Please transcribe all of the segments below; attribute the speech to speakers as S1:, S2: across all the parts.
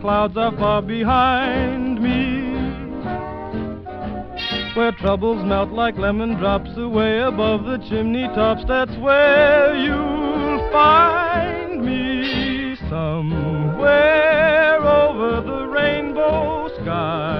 S1: Clouds are far behind me. Where troubles melt like lemon drops away above the chimney tops, that's where you'll find me somewhere over the rainbow skies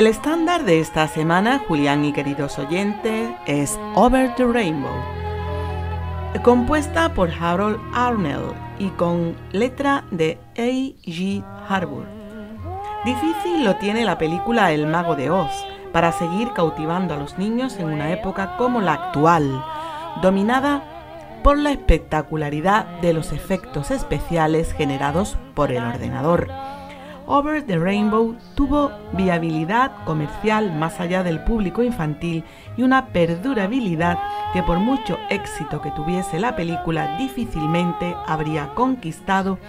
S2: El estándar de esta semana, Julián y queridos oyentes, es Over the Rainbow, compuesta por Harold Arnell y con letra de A. G. Harbour. Difícil lo tiene la película El Mago de Oz para seguir cautivando a los niños en una época como la actual, dominada por la espectacularidad de los efectos especiales generados por el ordenador Over the Rainbow tuvo viabilidad comercial más allá del público infantil y una perdurabilidad que por mucho éxito que tuviese la película difícilmente habría conquistado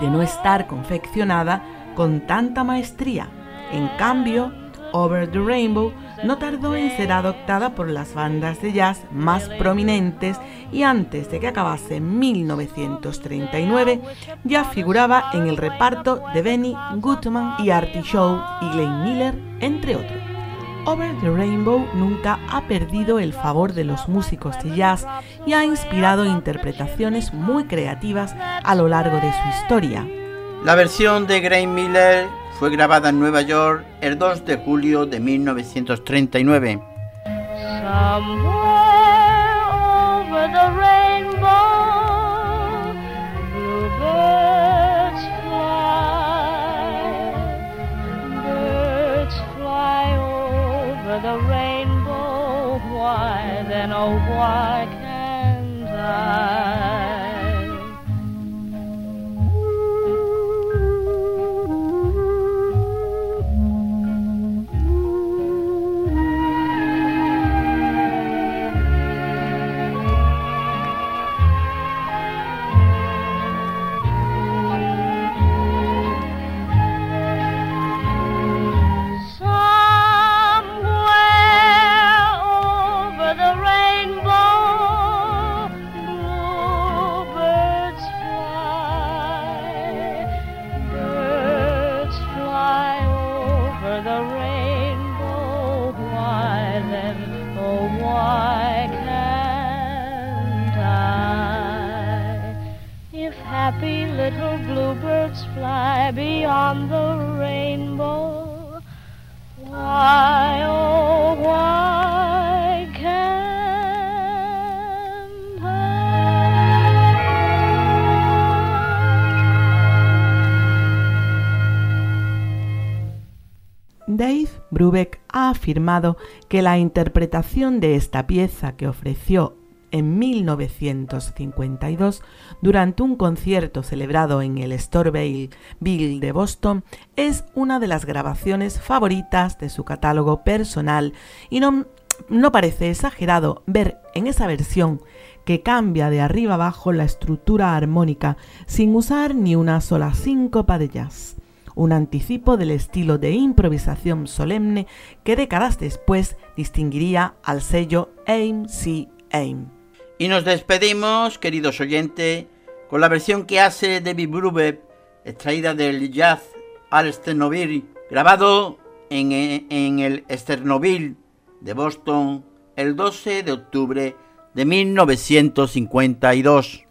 S2: de no estar confeccionada con tanta maestría. En cambio, Over the Rainbow no tardó en ser adoptada por las bandas de jazz más prominentes y antes de que acabase 1939 ya figuraba en el reparto de Benny Goodman y Artie Shaw y Glenn Miller, entre otros. Over the Rainbow nunca ha perdido el favor de los músicos de jazz y ha inspirado interpretaciones muy creativas a lo largo de su historia.
S3: La versión de Glenn Miller fue grabada en Nueva York el 2 de julio de 1939.
S2: Dave Brubeck ha afirmado que la interpretación de esta pieza que ofreció en 1952 durante un concierto celebrado en el Storeville de Boston es una de las grabaciones favoritas de su catálogo personal y no, parece exagerado ver en esa versión que cambia de arriba abajo la estructura armónica sin usar ni una sola síncopa de jazz un anticipo del estilo de improvisación solemne que décadas después distinguiría al sello AIM-C AIM.
S3: Y nos despedimos, queridos oyentes, con la versión que hace David Brubeck, extraída del jazz al Sternoville, grabado en, en el Sternoville de Boston el 12 de octubre de 1952.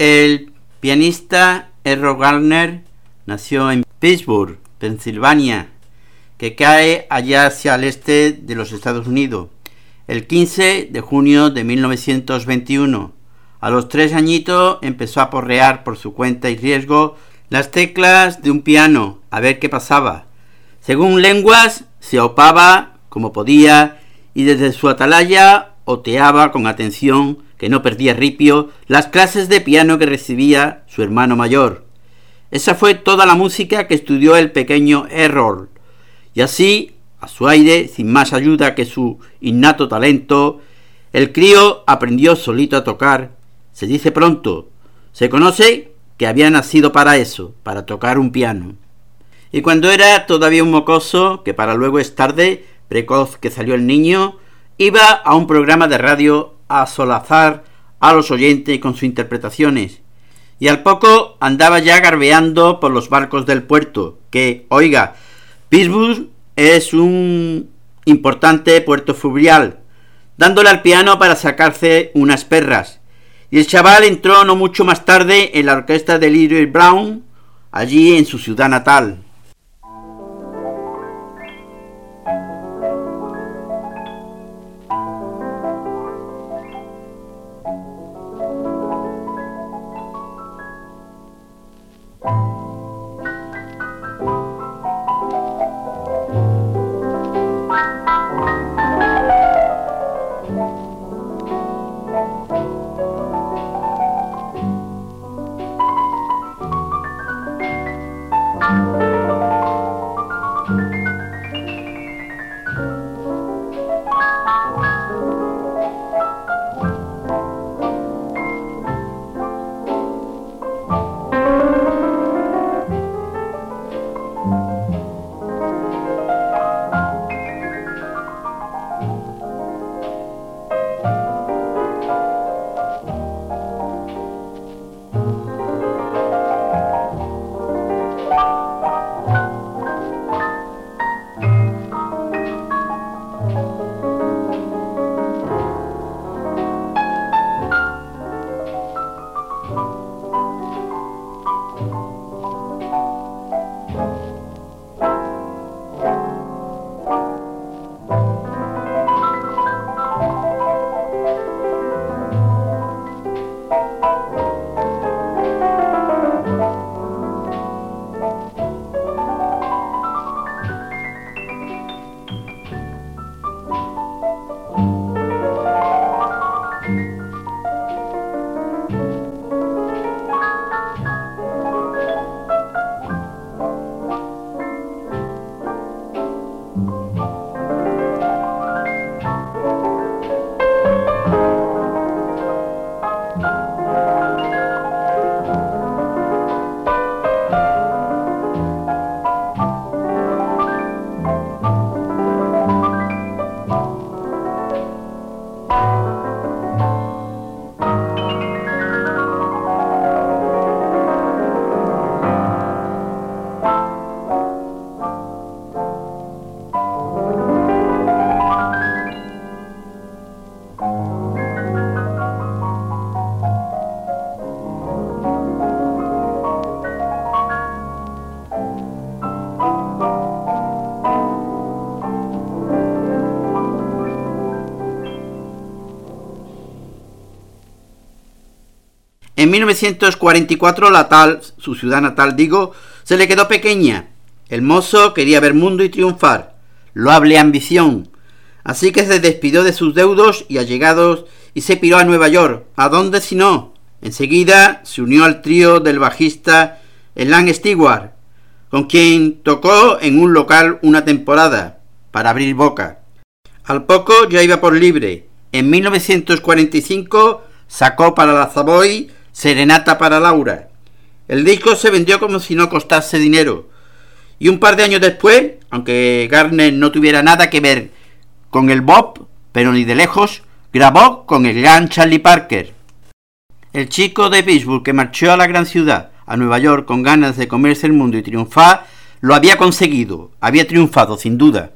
S4: El pianista Errol Garner nació en Pittsburgh, Pensilvania, que cae allá hacia el este de los Estados Unidos, el 15 de junio de 1921. A los tres añitos empezó a porrear por su cuenta y riesgo las teclas de un piano a ver qué pasaba. Según lenguas, se opaba como podía y desde su atalaya oteaba con atención, que no perdía ripio, las clases de piano que recibía su hermano mayor. Esa fue toda la música que estudió el pequeño Errol, y así, a su aire, sin más ayuda que su innato talento, el crío aprendió solito a tocar. Se dice pronto, se conoce que había nacido para eso, para tocar un piano. Y cuando era todavía un mocoso, que para luego es tarde, precoz que salió el niño, iba a un programa de radio a solazar a los oyentes con sus interpretaciones. Y al poco andaba ya garbeando por los barcos del puerto, que, oiga, Pittsburgh es un importante puerto fluvial, dándole al piano para sacarse unas perras. Y el chaval entró no mucho más tarde en la orquesta de Little Brown, allí en su ciudad natal. 1944 la tal, su ciudad natal digo, se le quedó pequeña. El mozo quería ver mundo y triunfar. Loable ambición. Así que se despidió de sus deudos y allegados y se piró a Nueva York. ¿A dónde si no? Enseguida se unió al trío del bajista Elan Stewart, con quien tocó en un local una temporada, para abrir boca. Al poco ya iba por libre. En 1945 sacó para la Savoy Serenata para Laura. El disco se vendió como si no costase dinero. Y un par de años después, aunque Garner no tuviera nada que ver con el Bob, pero ni de lejos, grabó con el gran Charlie Parker. El chico de Pittsburgh que marchó a la gran ciudad, a Nueva York, con ganas de comerse el mundo y triunfar, lo había conseguido, había triunfado sin duda.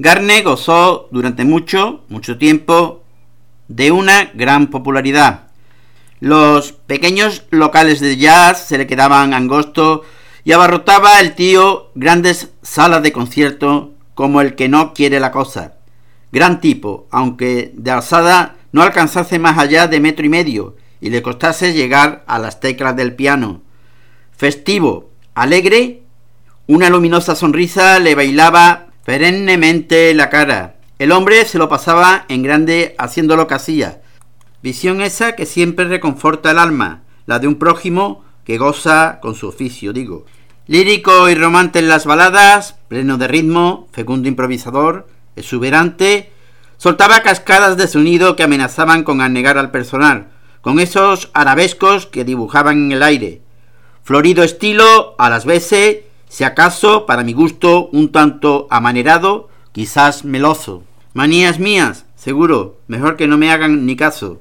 S4: Garne gozó durante mucho, mucho tiempo de una gran popularidad. Los pequeños locales de jazz se le quedaban angosto y abarrotaba el tío grandes salas de concierto como el que no quiere la cosa. Gran tipo, aunque de alzada no alcanzase más allá de metro y medio y le costase llegar a las teclas del piano. Festivo, alegre, una luminosa sonrisa le bailaba perennemente la cara. El hombre se lo pasaba en grande haciendo lo que hacía. Visión esa que siempre reconforta el alma, la de un prójimo que goza con su oficio, digo. Lírico y romante en las baladas, pleno de ritmo, fecundo improvisador, exuberante, soltaba cascadas de sonido que amenazaban con anegar al personal, con esos arabescos que dibujaban en el aire. Florido estilo, a las veces, si acaso, para mi gusto, un tanto amanerado, quizás meloso. Manías mías, seguro, mejor que no me hagan ni caso.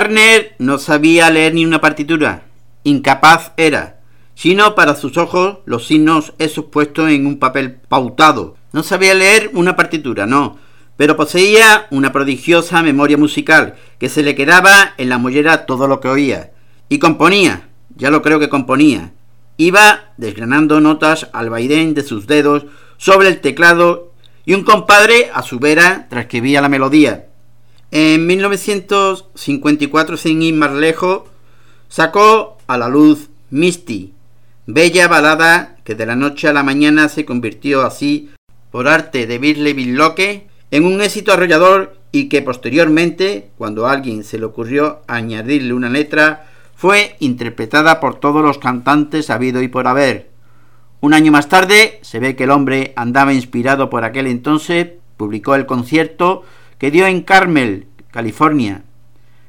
S4: Garner no sabía leer ni una partitura, incapaz era, sino para sus ojos los signos esos puestos en un papel pautado. No sabía leer una partitura, no, pero poseía una prodigiosa memoria musical que se le quedaba en la mollera todo lo que oía. Y componía, ya lo creo que componía. Iba desgranando notas al vaivén de sus dedos sobre el teclado y un compadre a su vera transcribía la melodía. En 1954, sin ir más lejos, sacó a la luz Misty, bella balada que de la noche a la mañana se convirtió así, por arte de Birley Locke, en un éxito arrollador y que posteriormente, cuando a alguien se le ocurrió añadirle una letra, fue interpretada por todos los cantantes habido y por haber. Un año más tarde, se ve que el hombre andaba inspirado por aquel entonces, publicó el concierto que dio en Carmel, California,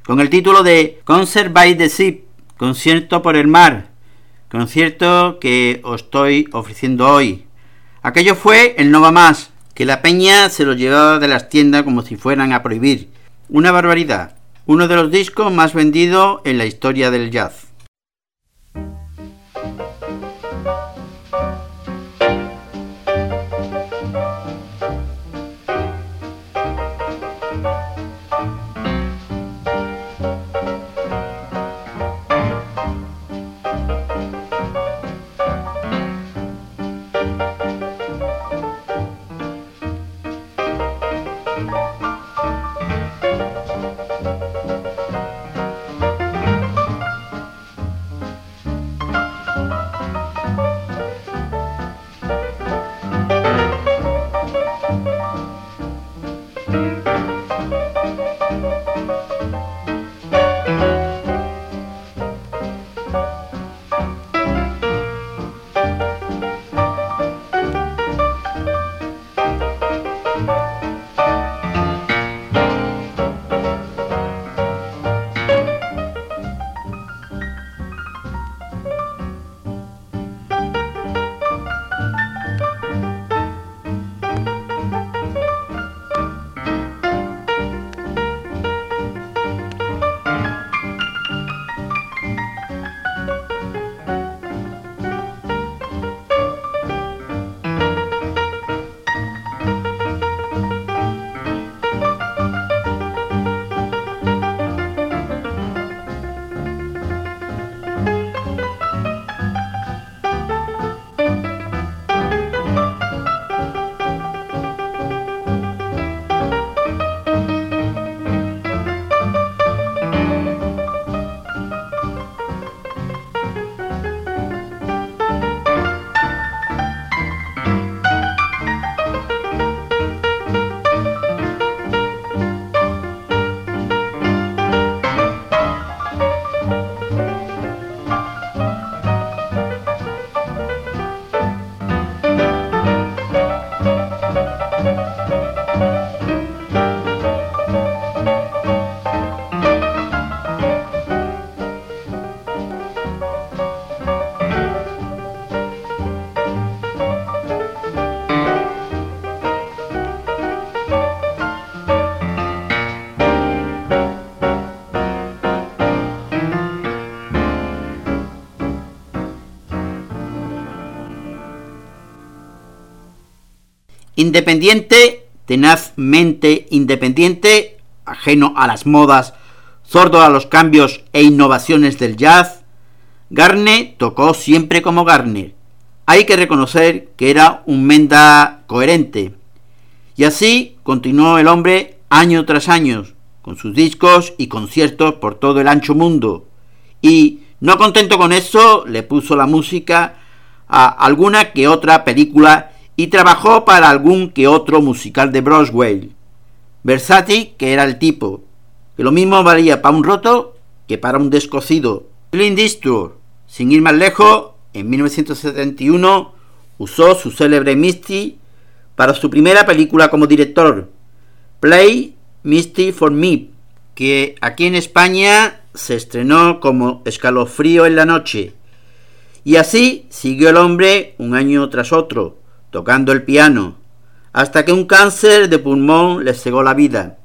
S4: con el título de Concert by the Sea, concierto por el mar, concierto que os estoy ofreciendo hoy. Aquello fue el no va más, que la peña se lo llevaba de las tiendas como si fueran a prohibir. Una barbaridad. uno de los discos más vendidos en la historia del jazz. Independiente, tenazmente independiente, ajeno a las modas, sordo a los cambios e innovaciones del jazz, Garner tocó siempre como Garner. Hay que reconocer que era un menda coherente. Y así continuó el hombre año tras año, con sus discos y conciertos por todo el ancho mundo. Y, no contento con eso, le puso la música a alguna que otra película y trabajó para algún que otro musical de Broadway. Versati, que era el tipo, que lo mismo valía para un roto que para un descosido. Clint Eastwood, sin ir más lejos, en 1971 usó su célebre Misty para su primera película como director, Play Misty for Me, que aquí en España se estrenó como Escalofrío en la noche. Y así siguió el hombre un año tras otro, tocando el piano, hasta que un cáncer de pulmón le cegó la vida.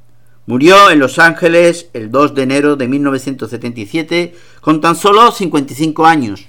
S4: Murió en Los Ángeles el 2 de enero de 1977 con tan solo 55 años.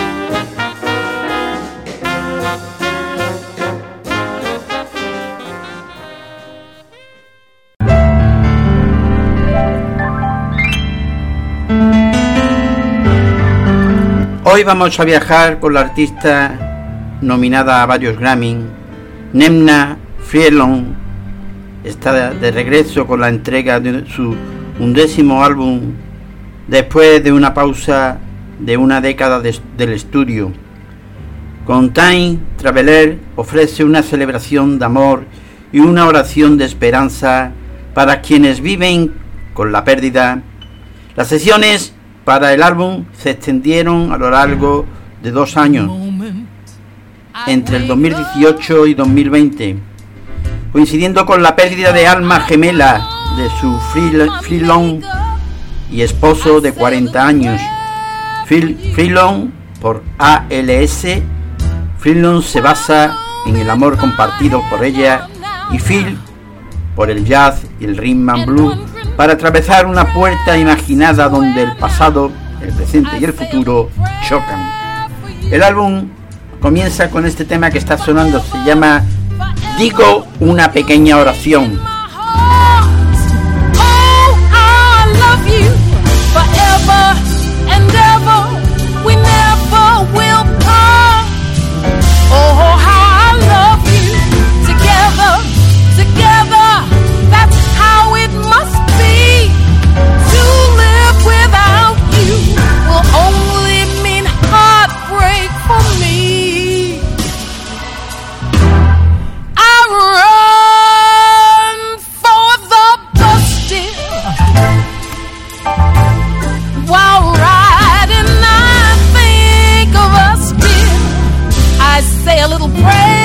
S4: Hoy vamos a viajar con la artista nominada a varios Grammy, Nemna Frielon. Está de regreso con la entrega de su undécimo álbum después de una pausa de una década del estudio. Con Time Traveler ofrece una celebración de amor y una oración de esperanza para quienes viven con la pérdida. Las sesiones para el álbum se extendieron a lo largo de dos años, entre el 2018 y 2020, coincidiendo con la pérdida de alma gemela de su Freelon y esposo de 40 años. Freelon por ALS, Freelon se basa en el amor compartido por ella y Phil por el jazz y el rhythm and blues para atravesar una puerta imaginada donde el pasado, el presente y el futuro chocan. El álbum comienza con este tema que está sonando, se llama Digo una pequeña oración.
S5: praise.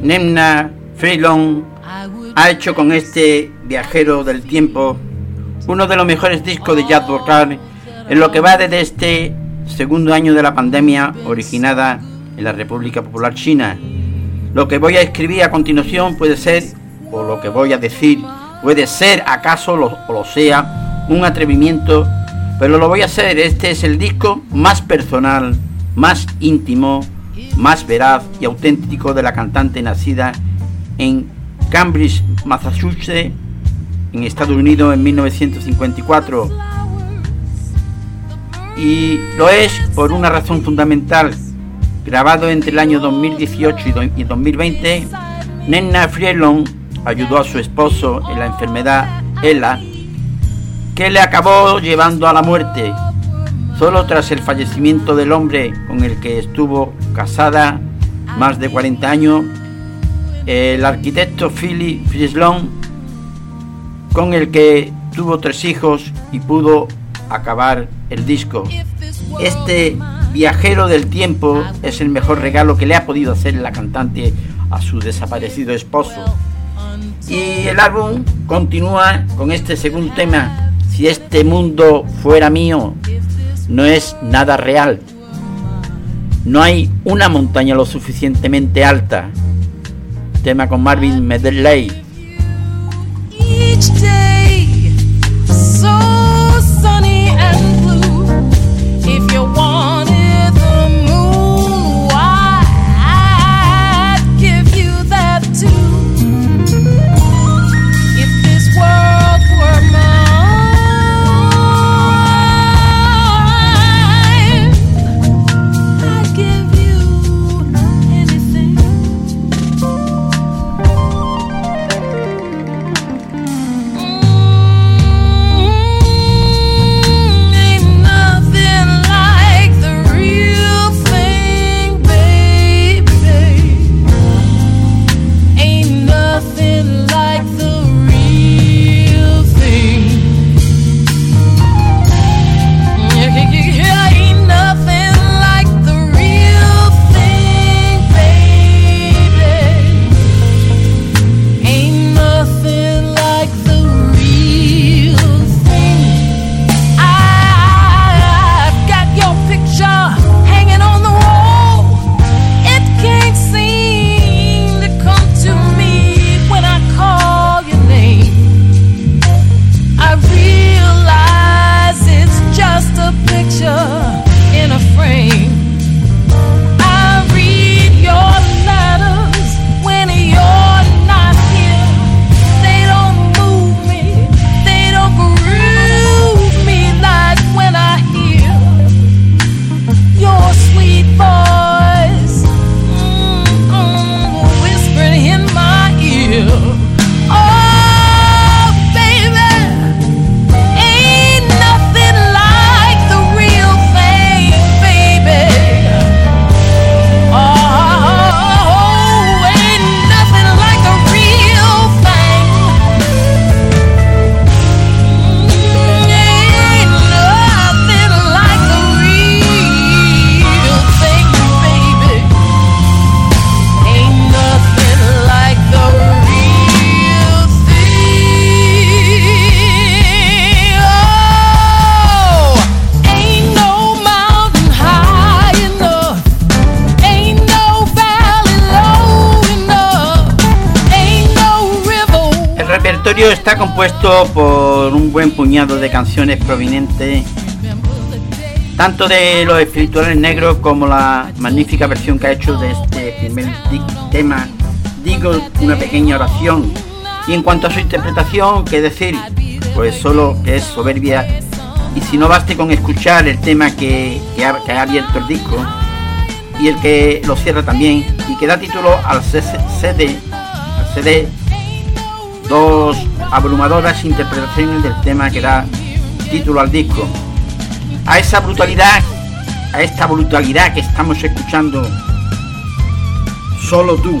S5: Nemna Freelon ha hecho con este viajero del tiempo uno de los mejores discos de jazz vocal en lo que va desde este segundo año de la pandemia originada en la República Popular China. Lo que voy a escribir a continuación puede ser, o lo que voy a decir, puede ser acaso o lo sea, un atrevimiento, pero lo voy a hacer. Este es el disco más personal, más íntimo, más veraz y auténtico de la cantante nacida en Cambridge, Massachusetts, en Estados Unidos en 1954. Y lo es por una razón fundamental. Grabado entre el año 2018 y 2020, Nenna Frielon ayudó a su esposo en la enfermedad ELA, que le acabó llevando a la muerte. Solo tras el fallecimiento del hombre con el que estuvo casada más de 40 años, el arquitecto Philip Frieslon, con el que tuvo tres hijos y pudo acabar el disco. Este viajero del tiempo es el mejor regalo que le ha podido hacer la cantante a su desaparecido esposo. Y el álbum continúa con este segundo tema, Si este mundo fuera mío, no es nada real. No hay una montaña lo suficientemente alta tema con Marvin Medley. Buen puñado de canciones provenientes tanto de los espirituales negros como la magnífica versión que ha hecho de este primer tema, digo una pequeña oración. Y en cuanto a su interpretación, ¿qué decir? Pues solo es soberbia. Y si no baste con escuchar el tema que, ha, abierto el disco y el que lo cierra también y que da título al CD, al CD dos abrumadoras interpretaciones del tema que da título al disco. A esa brutalidad, a esta brutalidad que estamos escuchando, solo tú.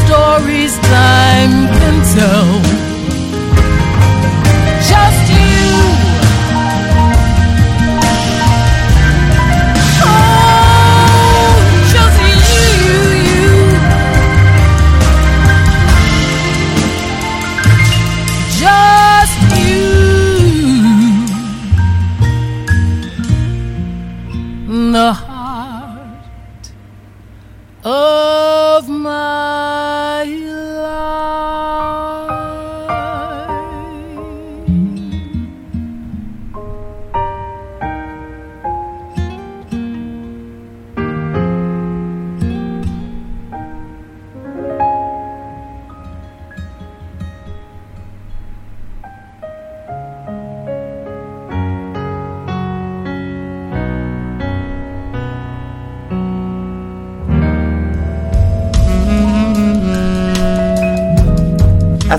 S5: stories time can tell.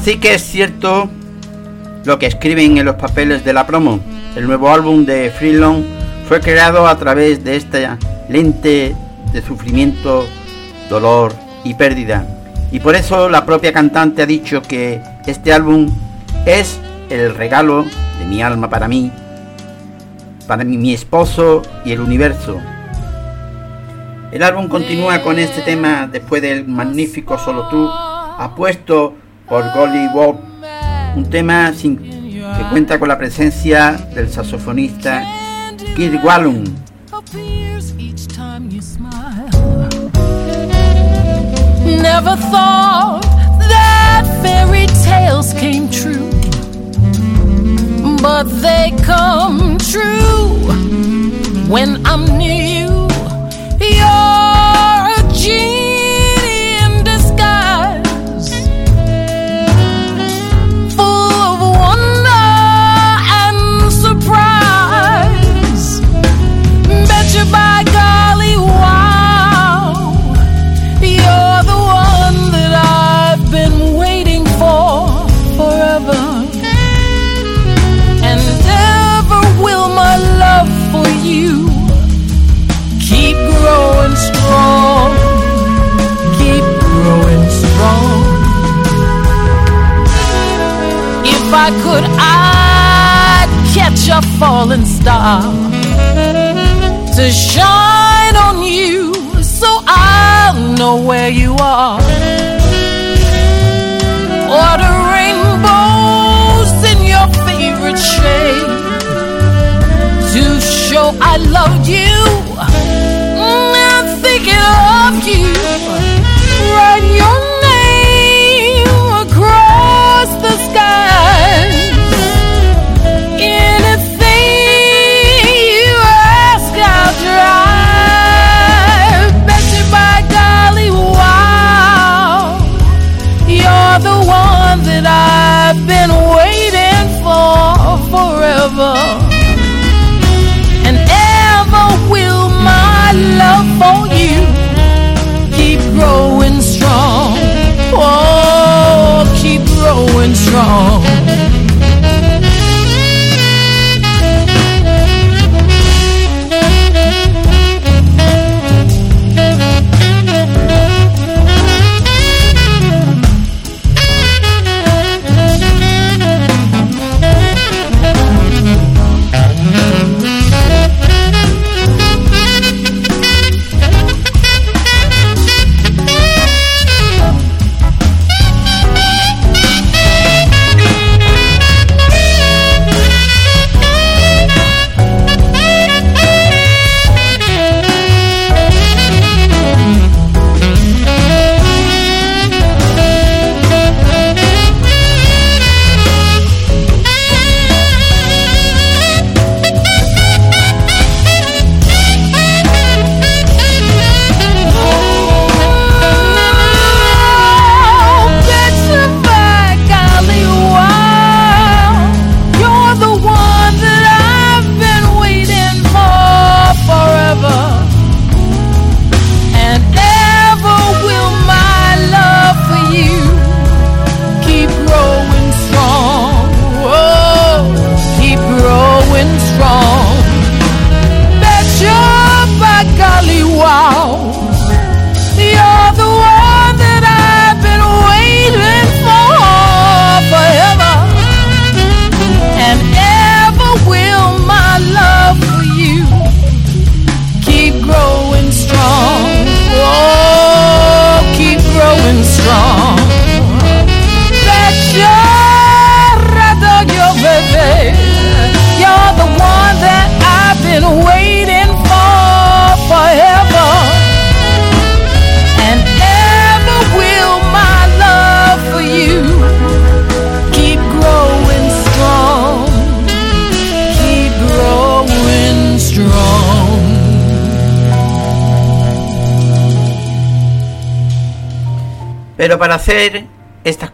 S4: Así que es cierto lo que escriben en los papeles de la promo. El nuevo álbum de Freelon fue creado a través de esta lente de sufrimiento, dolor y pérdida. Y por eso la propia cantante ha dicho que este álbum es el regalo de mi alma para mí, para mi esposo y el universo. El álbum continúa con este tema después del magnífico Solo tú, apuesto por Golly Bob, un tema sin, que cuenta con la presencia del saxofonista Kirk Wallum.
S5: Never thought that fairy tales came true, but they come true when I'm near you. You're a genius. I could, I'd catch a falling star to shine on you so I'll know where you are. Order rainbows in your favorite shade to show I loved you. I'm thinking of you.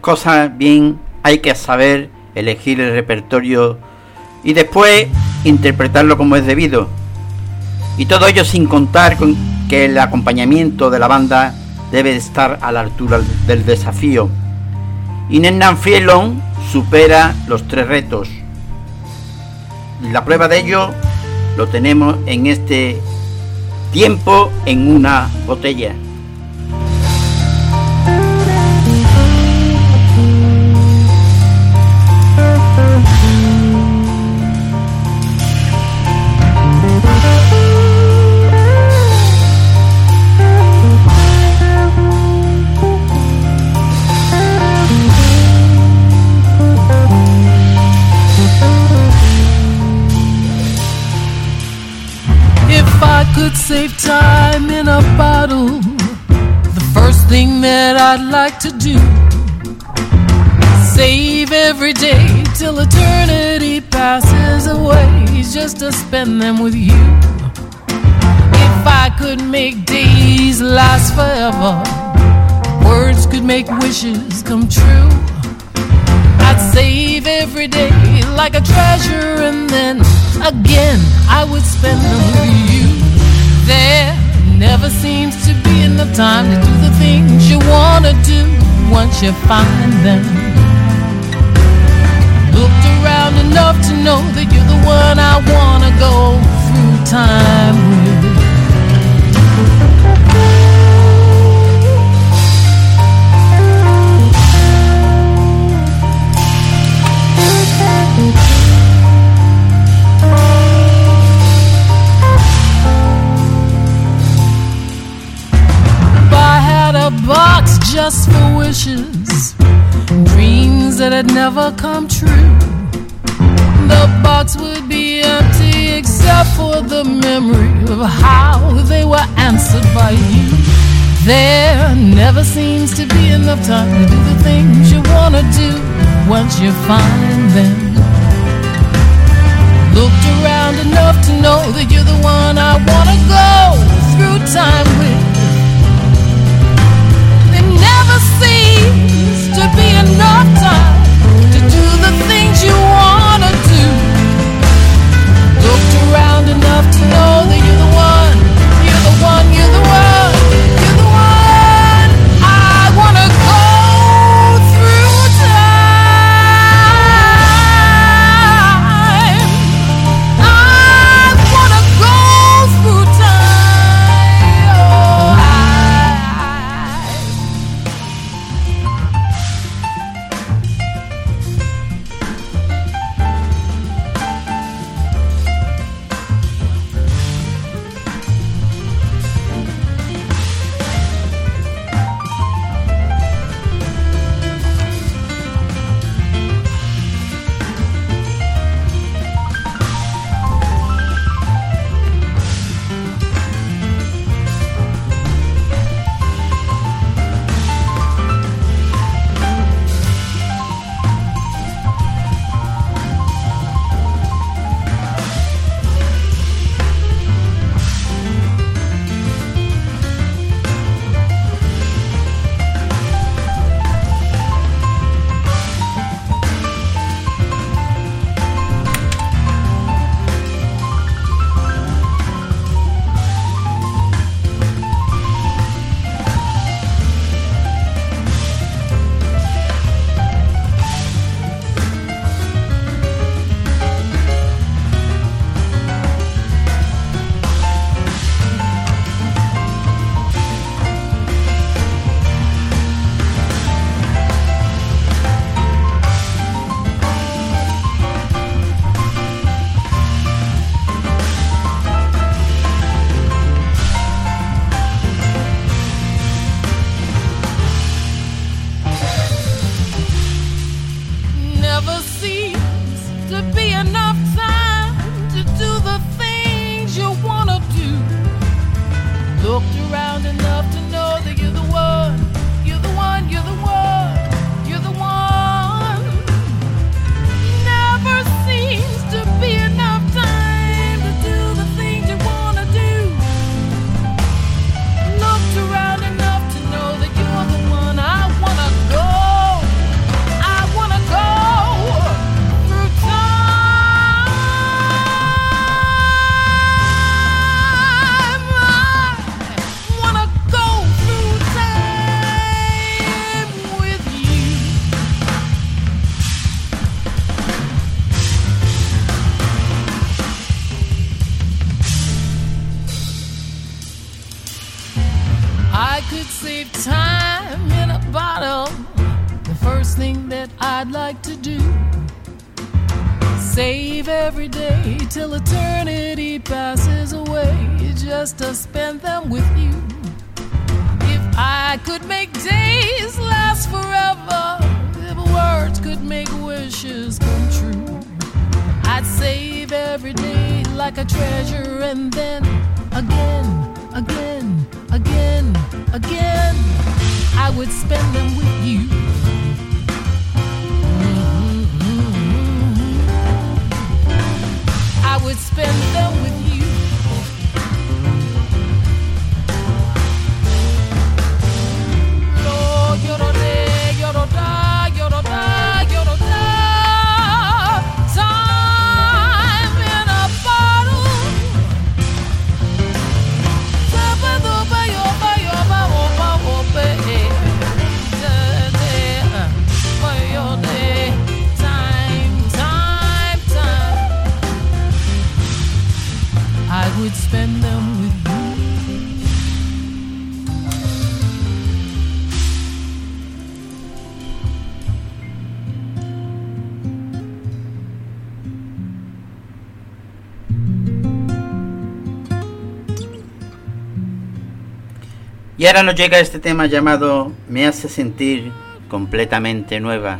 S4: Cosas bien hay que saber elegir el repertorio y después interpretarlo como es debido. Y todo ello sin contar con que el acompañamiento de la banda debe estar a la altura del desafío. Y Nennan supera los tres retos. La prueba de ello lo tenemos en este tiempo en una botella.
S5: Thing that I'd like to do. Save every day till eternity passes away just to spend them with you. If I could make days last forever, words could make wishes come true. I'd save every day like a treasure, and then again I would spend them with you. There never seems to be enough time to do the things you wanna do once you find them. Looked around enough to know that you're the one I wanna go through time with. Box just for wishes, dreams that had never come true. The box would be empty except for the memory of how they were answered by you. There never seems to be enough time to do the things you wanna do once you find them. Looked around enough to know that you're the one I wanna go through time with. Enough to know that you're the one, you're the one, you're the one, ahora nos llega este tema llamado Me hace sentir completamente nueva.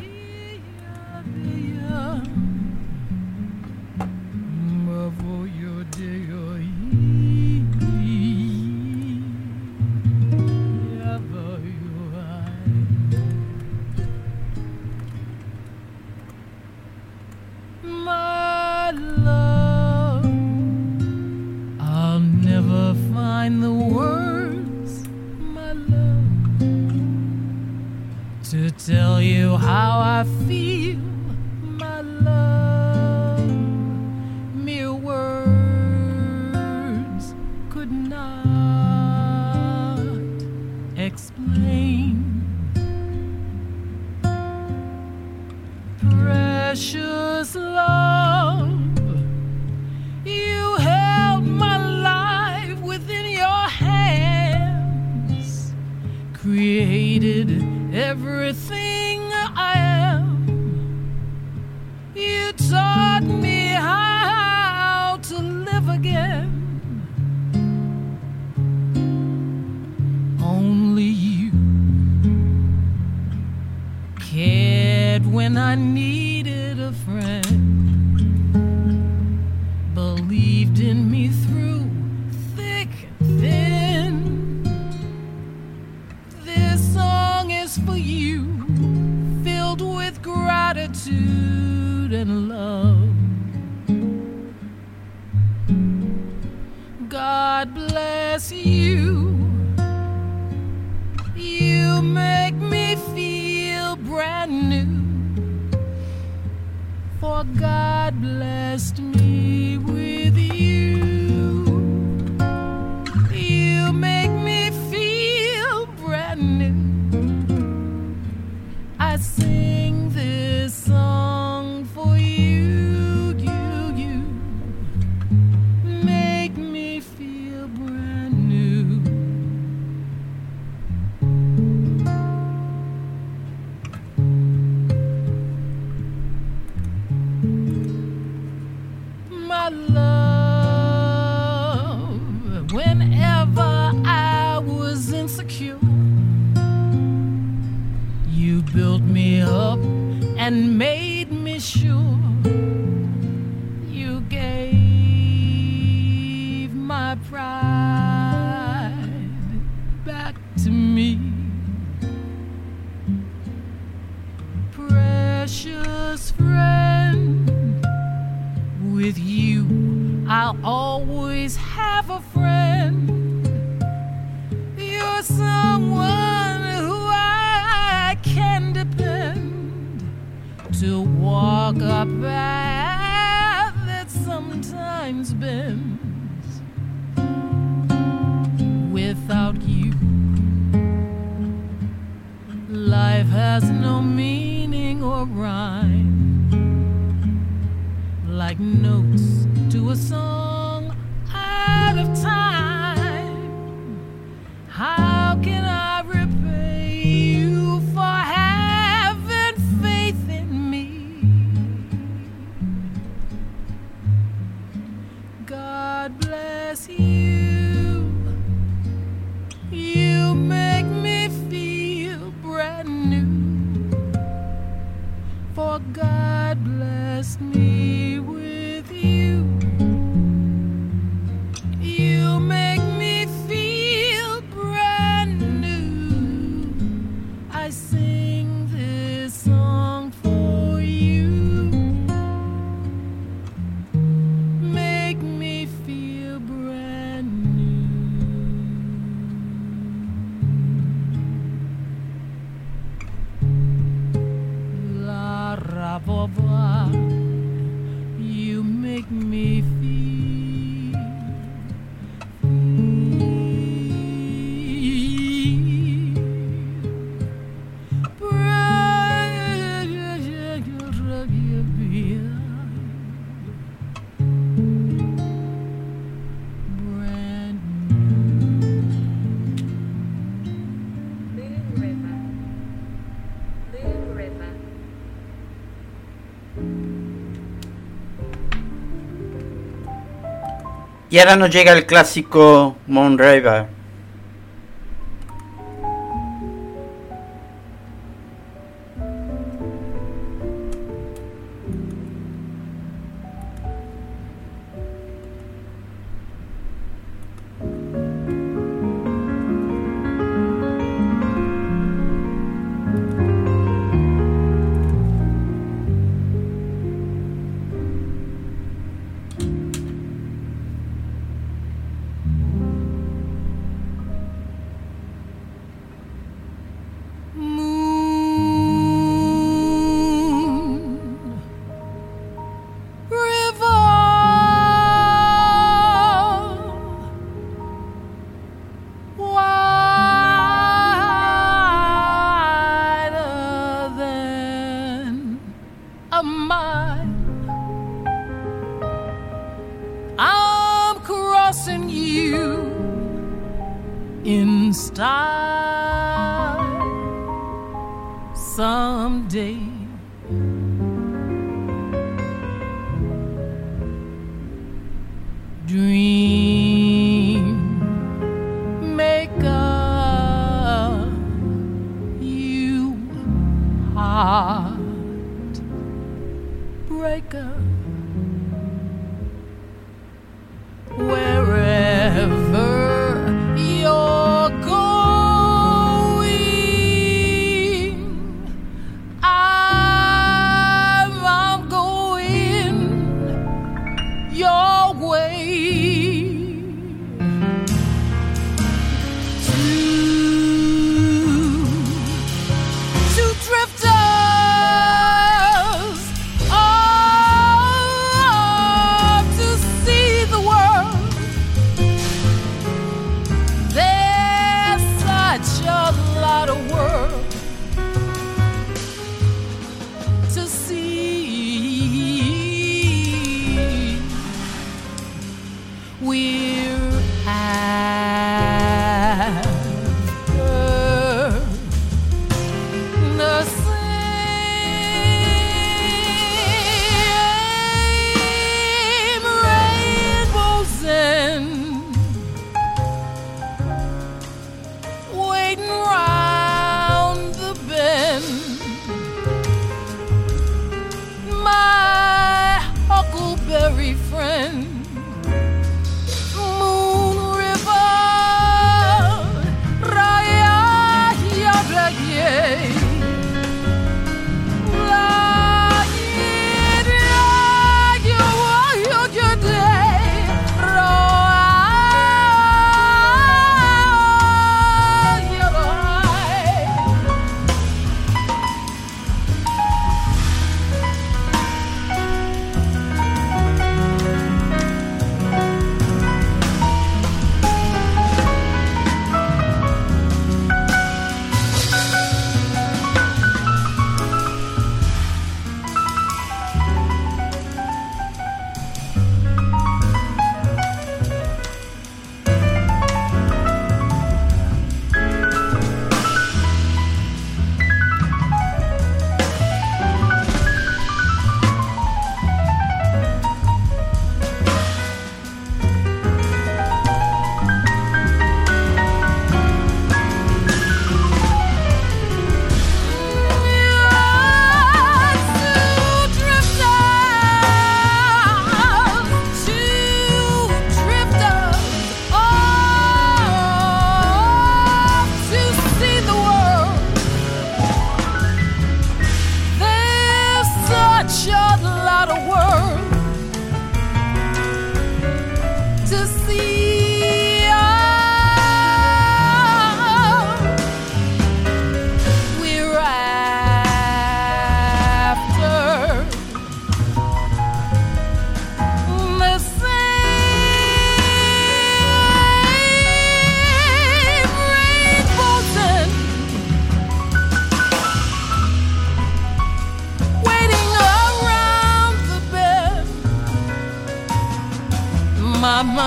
S5: Y ahora nos llega el clásico Moon River.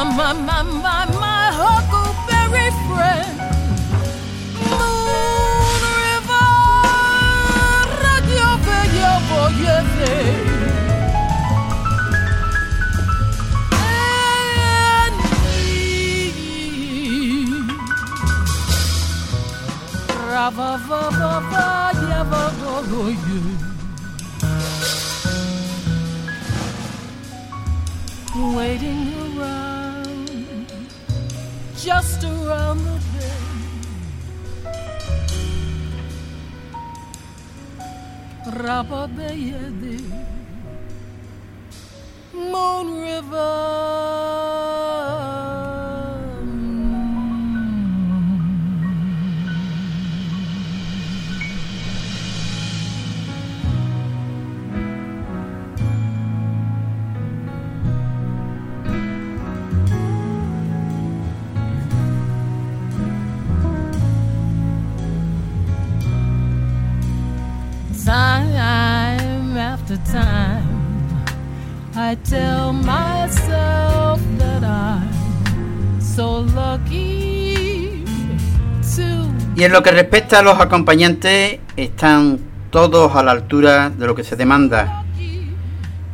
S6: My,
S5: my, around the bend. Rapa Bayede, Moon River. After time, I tell myself that I'm so lucky to
S4: Y en lo que respecta a los acompañantes, están todos a la altura de lo que se demanda,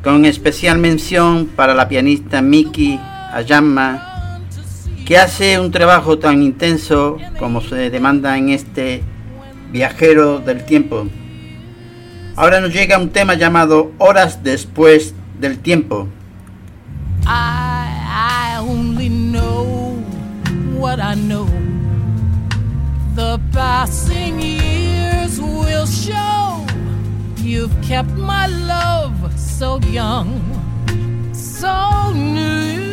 S4: con especial mención para la pianista Miki Ayama, que hace un trabajo tan intenso como se demanda en este viajero del tiempo. Ahora nos llega un tema llamado Horas después del tiempo.
S5: I, I only know what I know. The passing years will show you've kept my love so young, so new.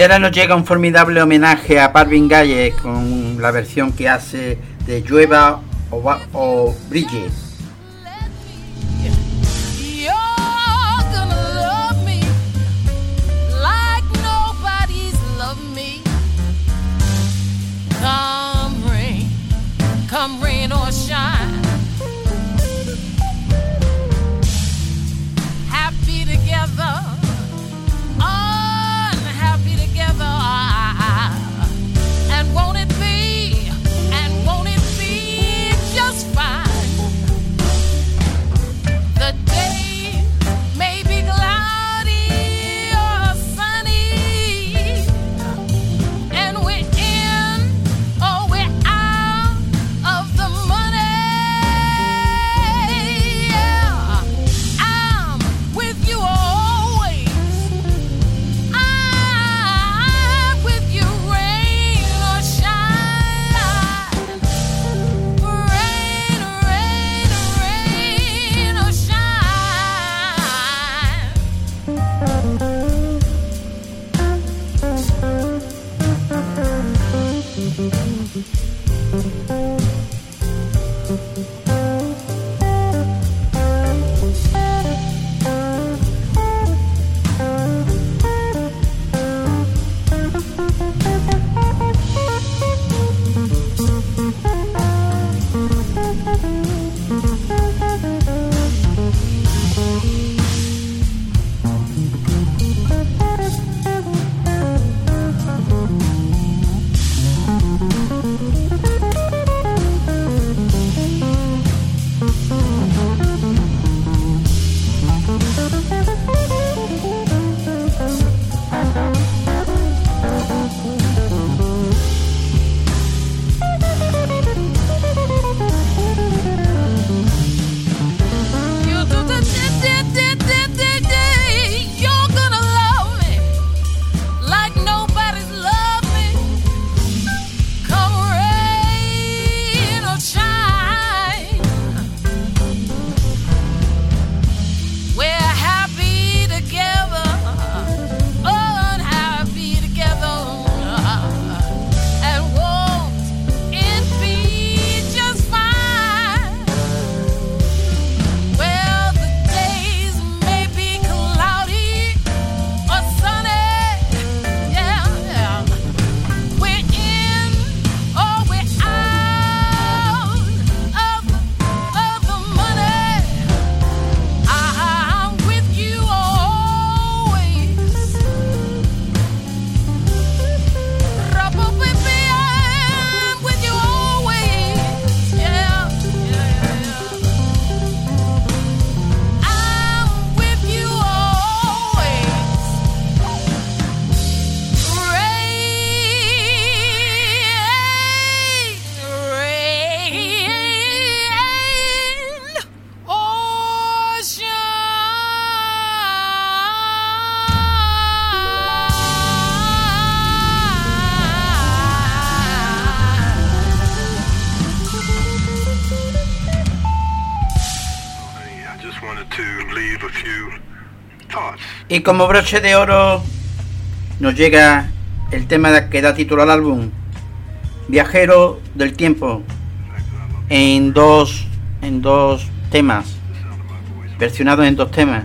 S5: Y ahora nos llega un formidable homenaje a Parvin Gaye con la versión que hace de Llueva o, o Y como broche de oro nos llega el tema que da título al álbum, Viajero del Tiempo, en dos, en dos temas, versionado en dos temas.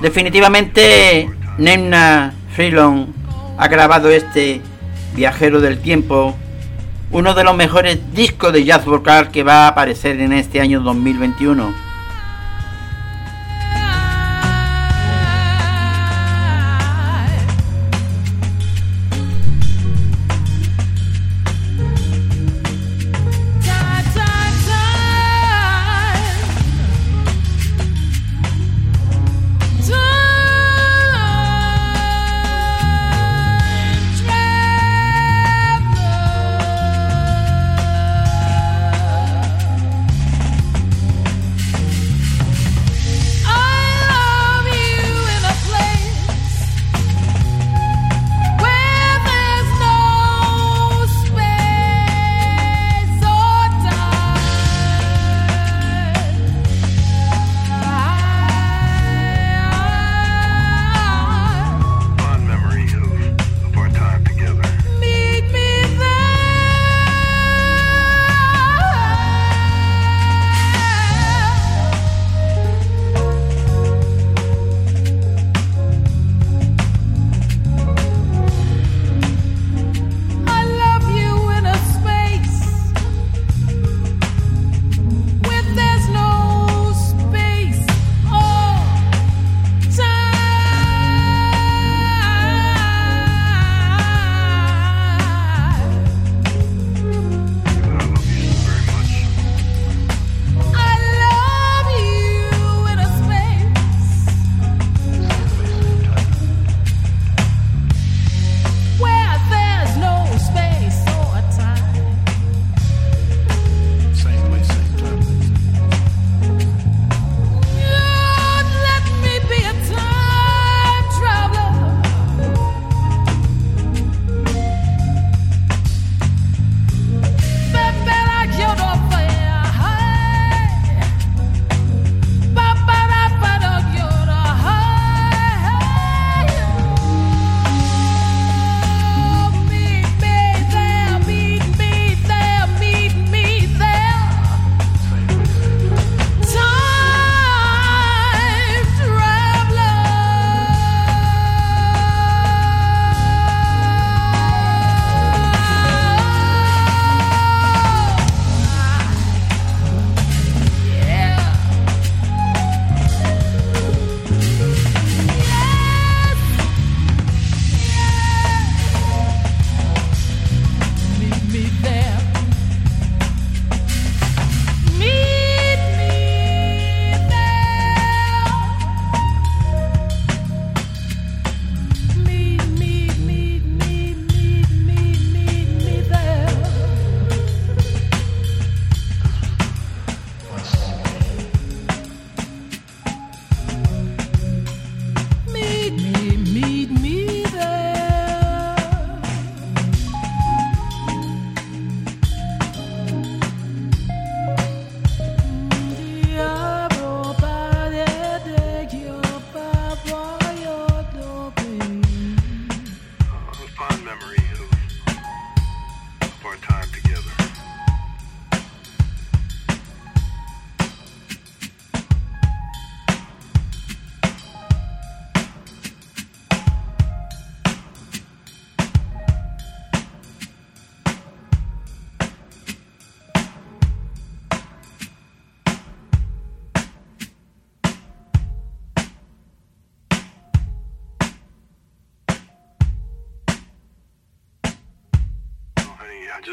S5: Definitivamente, Nemna Freelon ha grabado este Viajero del Tiempo, uno de los mejores discos de jazz vocal que va a aparecer en este año 2021.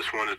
S5: just wanted